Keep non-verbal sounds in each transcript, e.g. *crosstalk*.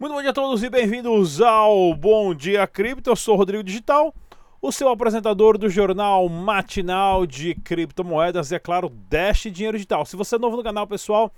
Muito bom dia a todos e bem-vindos ao Bom Dia Cripto. Eu sou o Rodrigo Digital, o seu apresentador do jornal matinal de criptomoedas e, é claro, Dash Dinheiro Digital. Se você é novo no canal, pessoal,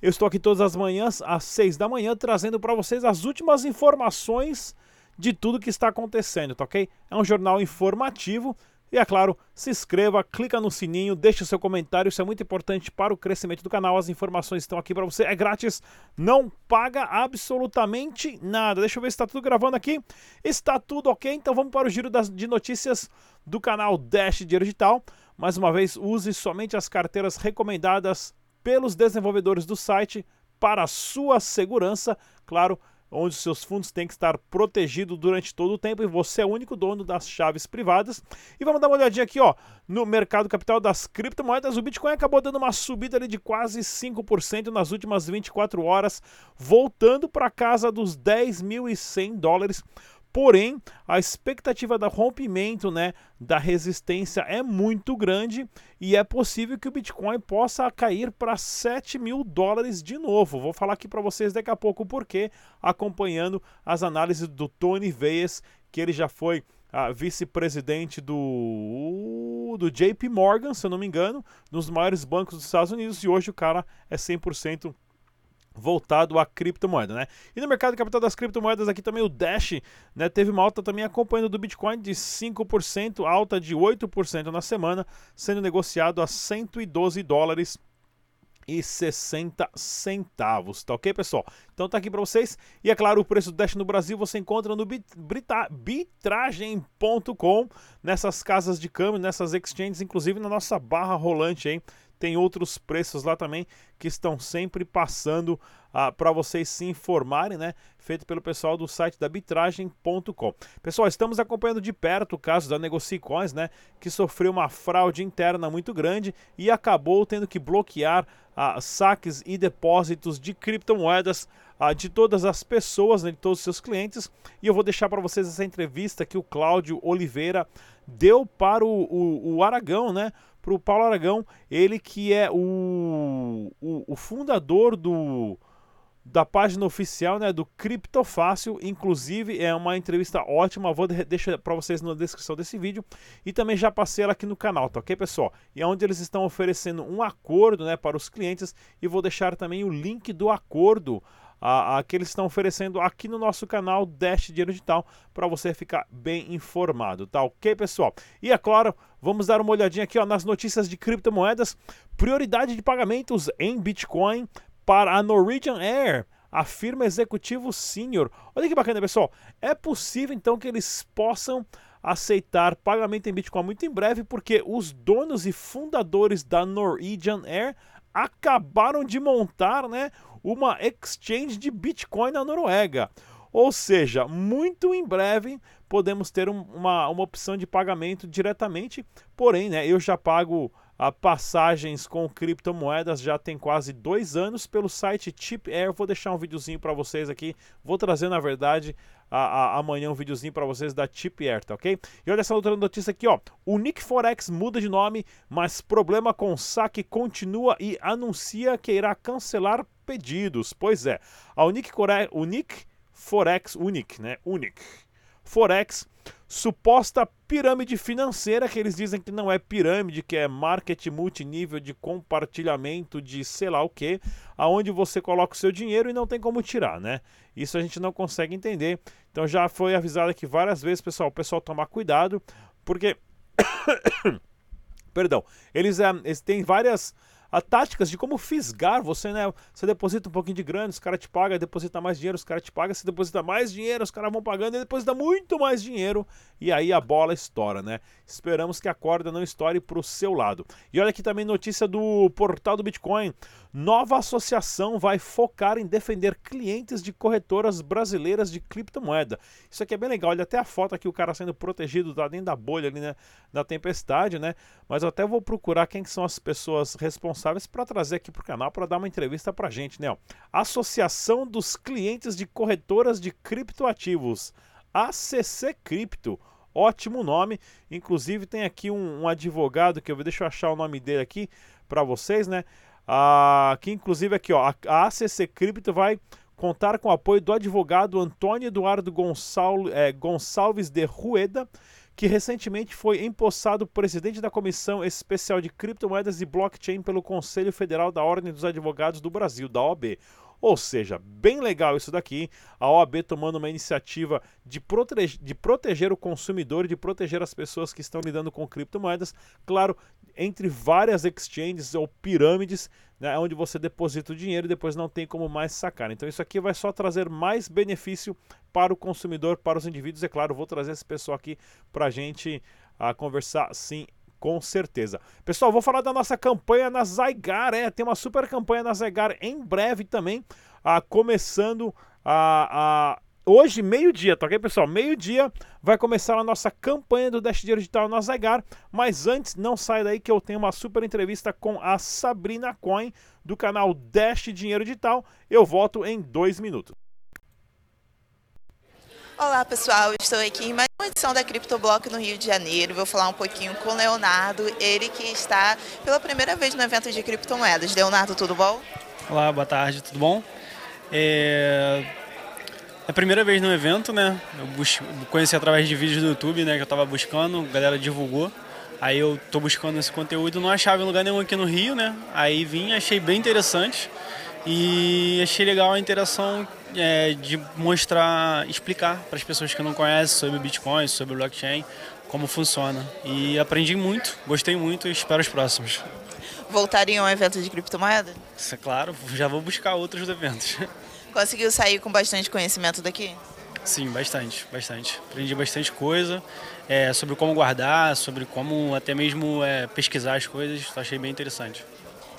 eu estou aqui todas as manhãs, às 6 da manhã, trazendo para vocês as últimas informações de tudo que está acontecendo, tá ok? É um jornal informativo e é claro, se inscreva, clica no sininho, deixe o seu comentário, isso é muito importante para o crescimento do canal. As informações estão aqui para você, é grátis, não paga absolutamente nada. Deixa eu ver se está tudo gravando aqui. Está tudo ok, então vamos para o giro das, de notícias do canal Dash Dinheiro Digital. Mais uma vez, use somente as carteiras recomendadas pelos desenvolvedores do site para a sua segurança. Claro, onde seus fundos têm que estar protegidos durante todo o tempo e você é o único dono das chaves privadas. E vamos dar uma olhadinha aqui, ó, no mercado capital das criptomoedas. O Bitcoin acabou dando uma subida ali de quase 5% nas últimas 24 horas, voltando para casa dos 10.100 dólares. Porém, a expectativa do rompimento né, da resistência é muito grande e é possível que o Bitcoin possa cair para 7 mil dólares de novo. Vou falar aqui para vocês daqui a pouco porque, acompanhando as análises do Tony Veas, que ele já foi ah, vice-presidente do, do JP Morgan, se eu não me engano, nos maiores bancos dos Estados Unidos, e hoje o cara é 100% voltado à criptomoeda, né? E no mercado capital das criptomoedas aqui também o Dash, né, teve uma alta também acompanhando do Bitcoin de 5%, alta de 8% na semana, sendo negociado a 112 dólares e 60 centavos, tá ok, pessoal? Então tá aqui para vocês. E é claro, o preço do Dash no Brasil você encontra no bitragem.com, nessas casas de câmbio, nessas exchanges, inclusive na nossa barra rolante aí tem outros preços lá também que estão sempre passando ah, para vocês se informarem, né? Feito pelo pessoal do site da arbitragem.com. Pessoal, estamos acompanhando de perto o caso da Negocicoins, né? Que sofreu uma fraude interna muito grande e acabou tendo que bloquear ah, saques e depósitos de criptomoedas ah, de todas as pessoas, né, de todos os seus clientes. E eu vou deixar para vocês essa entrevista que o Cláudio Oliveira deu para o, o, o Aragão, né? Para o Paulo Aragão, ele que é o, o, o, fundador do da página oficial né, do Criptofácil, inclusive é uma entrevista ótima, vou de, deixar para vocês na descrição desse vídeo. E também já passei ela aqui no canal, tá ok pessoal? E é onde eles estão oferecendo um acordo né, para os clientes. E vou deixar também o link do acordo a, a, que eles estão oferecendo aqui no nosso canal Dash Dinheiro Digital para você ficar bem informado, tá ok, pessoal? E é claro, vamos dar uma olhadinha aqui ó, nas notícias de criptomoedas. Prioridade de pagamentos em Bitcoin para a Norwegian Air afirma executivo sênior. Olha que bacana, pessoal. É possível então que eles possam aceitar pagamento em Bitcoin muito em breve, porque os donos e fundadores da Norwegian Air acabaram de montar, né, uma exchange de Bitcoin na Noruega. Ou seja, muito em breve podemos ter um, uma, uma opção de pagamento diretamente. Porém, né, eu já pago a passagens com criptomoedas já tem quase dois anos pelo site Chip Air. Vou deixar um videozinho para vocês aqui. Vou trazer, na verdade, a, a, amanhã um videozinho para vocês da Chip Air, tá ok? E olha essa outra notícia aqui, ó. O Nick Forex muda de nome, mas problema com saque continua e anuncia que irá cancelar pedidos. Pois é, a Unique, Unique Forex, Unique, né? Unique Forex suposta pirâmide financeira, que eles dizem que não é pirâmide, que é marketing multinível de compartilhamento de sei lá o que, aonde você coloca o seu dinheiro e não tem como tirar, né? Isso a gente não consegue entender. Então já foi avisado aqui várias vezes, pessoal, o pessoal tomar cuidado, porque *coughs* Perdão, eles, é, eles têm várias a táticas de como fisgar você, né? Você deposita um pouquinho de grana, os caras te pagam, deposita mais dinheiro, os caras te pagam, você deposita mais dinheiro, os caras vão pagando, e deposita muito mais dinheiro, e aí a bola estoura, né? Esperamos que a corda não estoure para o seu lado. E olha aqui também notícia do portal do Bitcoin. Nova associação vai focar em defender clientes de corretoras brasileiras de criptomoeda. Isso aqui é bem legal. Olha até a foto aqui, o cara sendo protegido tá dentro da bolha ali, né? Da tempestade, né? Mas eu até vou procurar quem são as pessoas responsáveis responsáveis para trazer aqui para o canal para dar uma entrevista para gente, né? Associação dos Clientes de Corretoras de Criptoativos, ACC Cripto. ótimo nome. Inclusive tem aqui um, um advogado que eu vou eu achar o nome dele aqui para vocês, né? Ah, que inclusive aqui, ó, a ACC Crypto vai contar com o apoio do advogado Antônio Eduardo é, Gonçalves de Rueda, que recentemente foi empossado presidente da Comissão Especial de Criptomoedas e Blockchain pelo Conselho Federal da Ordem dos Advogados do Brasil, da OAB. Ou seja, bem legal isso daqui, a OAB tomando uma iniciativa de, prote de proteger o consumidor, de proteger as pessoas que estão lidando com criptomoedas, claro, entre várias exchanges ou pirâmides, né, onde você deposita o dinheiro e depois não tem como mais sacar. Então isso aqui vai só trazer mais benefício para o consumidor, para os indivíduos. É claro, vou trazer esse pessoal aqui para a gente a conversar sim com certeza. Pessoal, vou falar da nossa campanha na Zygar, é, tem uma super campanha na Zygar em breve também, ah, começando a, hoje, meio-dia, tá ok, pessoal? Meio-dia vai começar a nossa campanha do Dash Dinheiro Digital na Zygar, mas antes, não sai daí que eu tenho uma super entrevista com a Sabrina Coin, do canal Dash Dinheiro Digital. Eu volto em dois minutos. Olá pessoal, estou aqui em mais uma edição da CryptoBlock no Rio de Janeiro. Vou falar um pouquinho com o Leonardo, ele que está pela primeira vez no evento de criptomoedas. Leonardo, tudo bom? Olá, boa tarde, tudo bom? É, é a primeira vez no evento, né? Eu bus... conheci através de vídeos do YouTube, né? Que eu estava buscando, a galera divulgou. Aí eu tô buscando esse conteúdo, não achava em lugar nenhum aqui no Rio, né? Aí vim, achei bem interessante e achei legal a interação é, de mostrar, explicar para as pessoas que não conhecem sobre Bitcoin, sobre blockchain, como funciona. E aprendi muito, gostei muito e espero os próximos. Voltaria a um evento de criptomoeda? Isso é claro, já vou buscar outros eventos. Conseguiu sair com bastante conhecimento daqui? Sim, bastante, bastante. Aprendi bastante coisa é, sobre como guardar, sobre como até mesmo é, pesquisar as coisas. Achei bem interessante.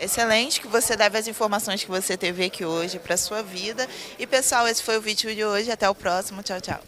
Excelente que você deve as informações que você teve aqui hoje para sua vida. E pessoal, esse foi o vídeo de hoje. Até o próximo. Tchau, tchau.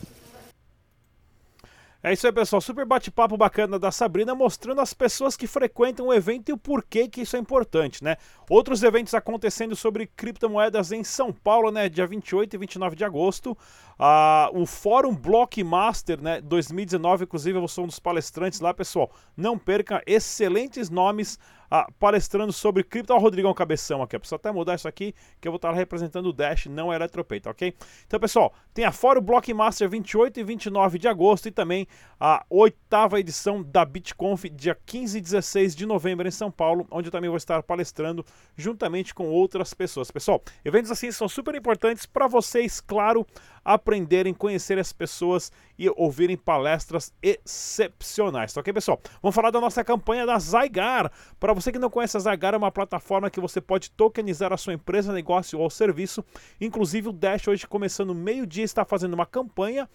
É isso aí, pessoal. Super bate-papo bacana da Sabrina, mostrando as pessoas que frequentam o evento e o porquê que isso é importante, né? Outros eventos acontecendo sobre criptomoedas em São Paulo, né? Dia 28 e 29 de agosto. Ah, o Fórum Blockmaster, né? 2019, inclusive eu sou um dos palestrantes lá, pessoal. Não perca, excelentes nomes ah, palestrando sobre cripto. Olha o Rodrigão Cabeção aqui. Preciso até mudar isso aqui, que eu vou estar representando o Dash, não o Eletropeito, ok? Então, pessoal, tem a Fórum Blockmaster 28 e 29 de agosto e também a oitava edição da BitConf, dia 15 e 16 de novembro em São Paulo, onde eu também vou estar palestrando juntamente com outras pessoas. Pessoal, eventos assim são super importantes para vocês, claro, aprenderem, conhecer as pessoas e ouvirem palestras excepcionais. Tá ok, pessoal? Vamos falar da nossa campanha da Zygar. Para você que não conhece a Zygar, é uma plataforma que você pode tokenizar a sua empresa, negócio ou serviço. Inclusive o Dash hoje começando meio-dia está fazendo uma campanha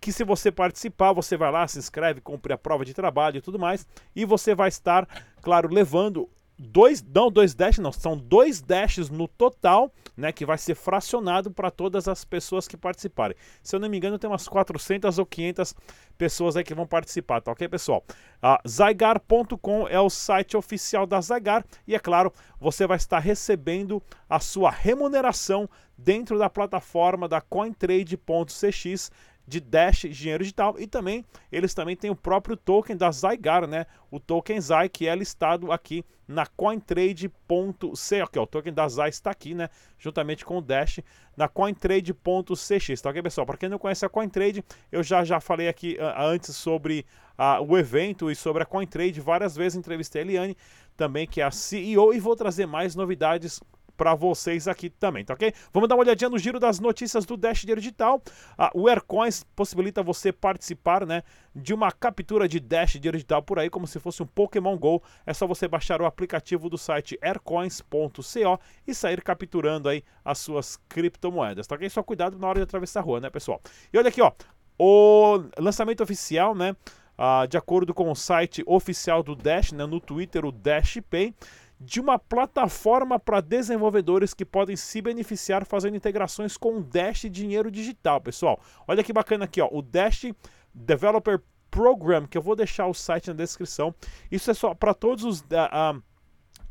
que se você participar, você vai lá, se inscreve, cumpre a prova de trabalho e tudo mais, e você vai estar, claro, levando dois, não dois dashes, não, são dois dashes no total, né, que vai ser fracionado para todas as pessoas que participarem. Se eu não me engano, tem umas 400 ou 500 pessoas aí que vão participar, tá ok, pessoal? Uh, Zygar.com é o site oficial da Zygar e, é claro, você vai estar recebendo a sua remuneração dentro da plataforma da CoinTrade.cx de Dash dinheiro digital e também eles também têm o próprio token da Zygar, né? O token Zai que é listado aqui na cointrade.c, ok, o token da Zai está aqui, né? Juntamente com o Dash na cointrade.cx, tá ok, pessoal? Para quem não conhece a Cointrade, eu já já falei aqui uh, antes sobre uh, o evento e sobre a Cointrade, várias vezes entrevistei a Eliane também, que é a CEO, e vou trazer mais novidades para vocês aqui também, tá ok? Vamos dar uma olhadinha no giro das notícias do Dash Digital. Ah, o Aircoins possibilita você participar, né, de uma captura de Dash Digital por aí, como se fosse um Pokémon GO. É só você baixar o aplicativo do site aircoins.co e sair capturando aí as suas criptomoedas, tá ok? Só cuidado na hora de atravessar a rua, né, pessoal? E olha aqui, ó, o lançamento oficial, né, ah, de acordo com o site oficial do Dash, né, no Twitter, o Dash Pay, de uma plataforma para desenvolvedores que podem se beneficiar fazendo integrações com o Dash Dinheiro Digital, pessoal. Olha que bacana aqui, ó, o Dash Developer Program, que eu vou deixar o site na descrição. Isso é só para todos os uh, uh,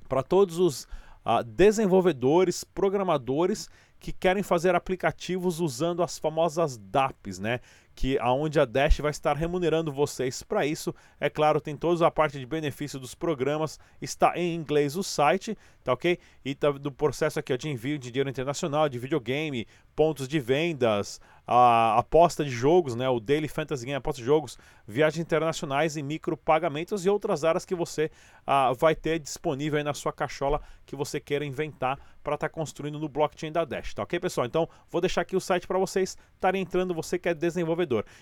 para todos os uh, desenvolvedores, programadores que querem fazer aplicativos usando as famosas DApps, né? Que aonde a Dash vai estar remunerando vocês para isso. É claro, tem toda a parte de benefício dos programas, está em inglês o site, tá ok? E tá do processo aqui ó, de envio de dinheiro internacional, de videogame, pontos de vendas, a aposta de jogos, né, o Daily Fantasy Game, aposta de jogos, viagens internacionais e micropagamentos e outras áreas que você uh, vai ter disponível aí na sua cachola que você queira inventar para estar tá construindo no blockchain da Dash, tá ok, pessoal? Então, vou deixar aqui o site para vocês estarem entrando, você que é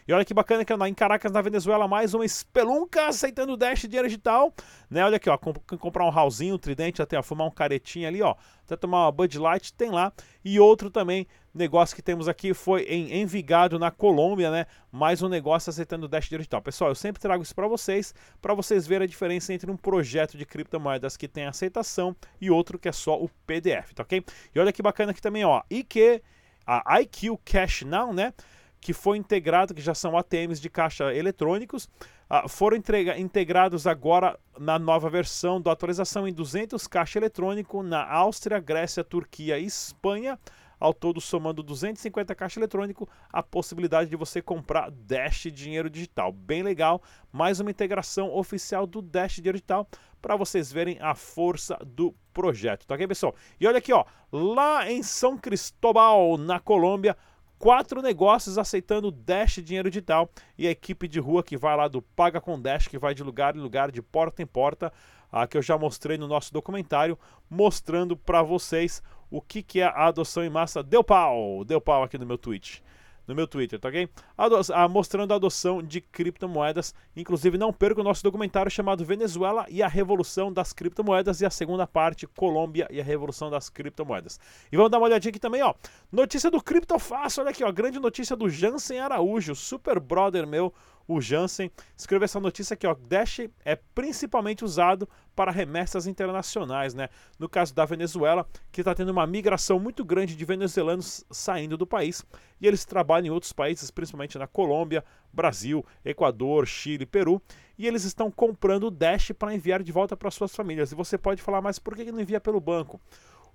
E olha que bacana que em Caracas, na Venezuela, mais uma espelunca aceitando Dash dinheiro digital, né? Olha aqui, ó, comp comprar um ralzinho, um tridente, até ó, fumar um caretinho ali, ó, até tomar uma Bud Light, tem lá. E outro também negócio que temos aqui foi em Envigado, na Colômbia, né? Mais um negócio aceitando Dash digital. Pessoal, eu sempre trago isso para vocês, para vocês verem a diferença entre um projeto de criptomoedas que tem aceitação e outro que é só o PDF, tá ok? E olha que bacana aqui também, ó, IQ, a IQ Cash Now, né? Que foi integrado, que já são ATMs de caixa eletrônicos, uh, foram integrados agora na nova versão da atualização em 200 caixa eletrônico na Áustria, Grécia, Turquia e Espanha ao todo somando 250 caixa eletrônico, a possibilidade de você comprar Dash dinheiro digital. Bem legal, mais uma integração oficial do Dash dinheiro digital para vocês verem a força do projeto, tá ok, pessoal? E olha aqui, ó, lá em São Cristóbal, na Colômbia, quatro negócios aceitando Dash dinheiro digital e a equipe de rua que vai lá do Paga com Dash, que vai de lugar em lugar, de porta em porta, a que eu já mostrei no nosso documentário, mostrando para vocês o que, que é a adoção em massa. Deu pau! Deu pau aqui no meu tweet no meu Twitter, tá ok? Ado ah, mostrando a adoção de criptomoedas. Inclusive, não perca o nosso documentário chamado Venezuela e a Revolução das Criptomoedas e a segunda parte, Colômbia e a Revolução das Criptomoedas. E vamos dar uma olhadinha aqui também, ó. Notícia do Criptofácil, olha aqui, ó. Grande notícia do Jansen Araújo, super brother meu, o Jansen, escreveu essa notícia aqui, ó. Dash é principalmente usado para remessas internacionais, né? No caso da Venezuela, que está tendo uma migração muito grande de venezuelanos saindo do país e eles trabalham em outros países, principalmente na Colômbia, Brasil, Equador, Chile, Peru, e eles estão comprando o Dash para enviar de volta para suas famílias. E você pode falar, mas por que não envia pelo banco?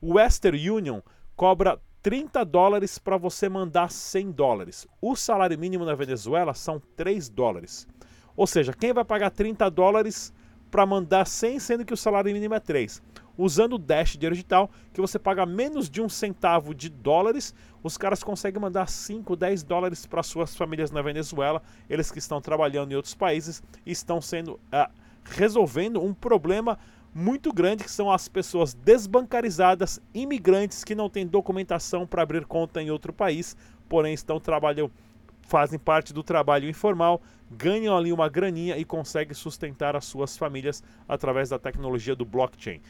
O Western Union cobra 30 dólares para você mandar 100 dólares. O salário mínimo na Venezuela são 3 dólares. Ou seja, quem vai pagar 30 dólares para mandar 100, sendo que o salário mínimo é 3? Usando o Dash dinheiro digital, que você paga menos de um centavo de dólares, os caras conseguem mandar 5, 10 dólares para suas famílias na Venezuela, eles que estão trabalhando em outros países estão sendo uh, resolvendo um problema muito grande, que são as pessoas desbancarizadas, imigrantes que não têm documentação para abrir conta em outro país, porém estão trabalhando, fazem parte do trabalho informal, ganham ali uma graninha e conseguem sustentar as suas famílias através da tecnologia do blockchain.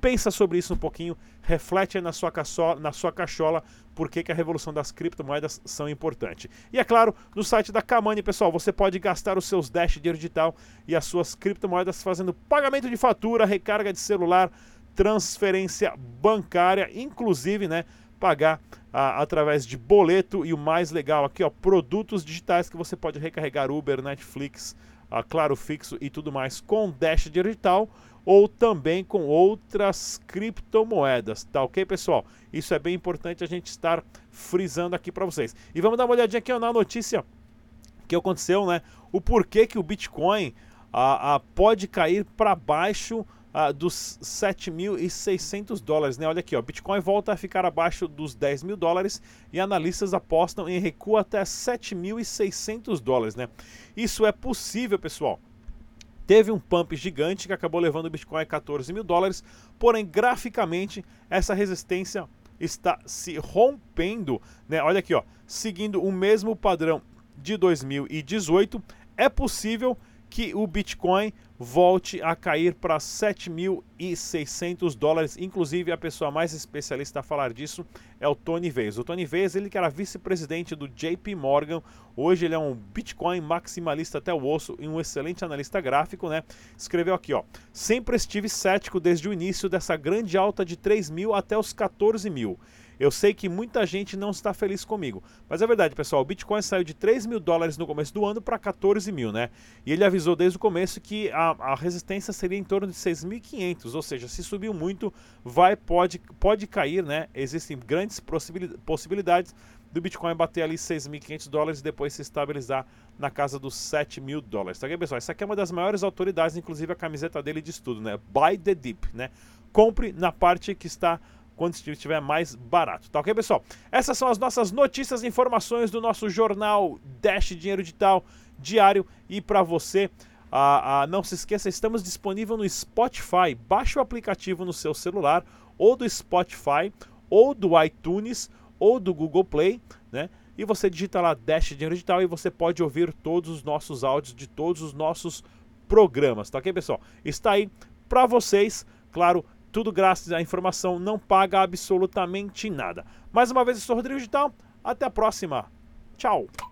Pensa sobre isso um pouquinho, reflete na sua, caçola, na sua cachola por que, a revolução das criptomoedas são importante. E é claro, no site da Kamani, pessoal, você pode gastar os seus Dash dinheiro digital e as suas criptomoedas fazendo pagamento de fatura, recarga de celular, transferência bancária, inclusive, né, pagar através de boleto e o mais legal aqui, ó, produtos digitais que você pode recarregar Uber, Netflix, ah, Claro Fixo e tudo mais com Dash digital ou também com outras criptomoedas, tá ok, pessoal? Isso é bem importante a gente estar frisando aqui para vocês. E vamos dar uma olhadinha aqui na notícia que aconteceu, né? O porquê que o Bitcoin a, pode cair para baixo uh, dos 7.600 dólares. Né? Olha aqui, ó, Bitcoin volta a ficar abaixo dos 10 mil dólares e analistas apostam em recuo até 7.600 dólares. Né? Isso é possível, pessoal teve um pump gigante que acabou levando o Bitcoin a 14 mil dólares, porém graficamente essa resistência está se rompendo, né? Olha aqui, ó, seguindo o mesmo padrão de 2018, é possível que o Bitcoin volte a cair para 7.600 dólares. Inclusive, a pessoa mais especialista a falar disso é o Tony Vez. O Tony Vez, ele que era vice-presidente do JP Morgan, hoje ele é um Bitcoin maximalista até o osso e um excelente analista gráfico, né? Escreveu aqui, ó: "Sempre estive cético desde o início dessa grande alta de 3 mil até os 14 mil. Eu sei que muita gente não está feliz comigo, mas é verdade, pessoal. O Bitcoin saiu de 3 mil dólares no começo do ano para 14 mil, né? E ele avisou desde o começo que a, a resistência seria em torno de 6.500, ou seja, se subiu muito, vai pode, pode cair, né? Existem grandes possibilidades do Bitcoin bater ali 6.500 dólares e depois se estabilizar na casa dos 7 mil dólares. Tá ok, pessoal? Essa aqui é uma das maiores autoridades, inclusive a camiseta dele de estudo, né? Buy the dip, né? Compre na parte que está quando estiver mais barato. Tá ok, pessoal? Essas são as nossas notícias e informações do nosso jornal Dash Dinheiro Digital diário. E para você, ah, ah, não se esqueça, estamos disponível no Spotify. Baixe o aplicativo no seu celular, ou do Spotify, ou do iTunes, ou do Google Play, né? E você digita lá Dash Dinheiro Digital e você pode ouvir todos os nossos áudios de todos os nossos programas, tá ok, pessoal? Está aí para vocês, claro, tudo graças à informação, não paga absolutamente nada. Mais uma vez, eu sou Rodrigo Digital, até a próxima. Tchau!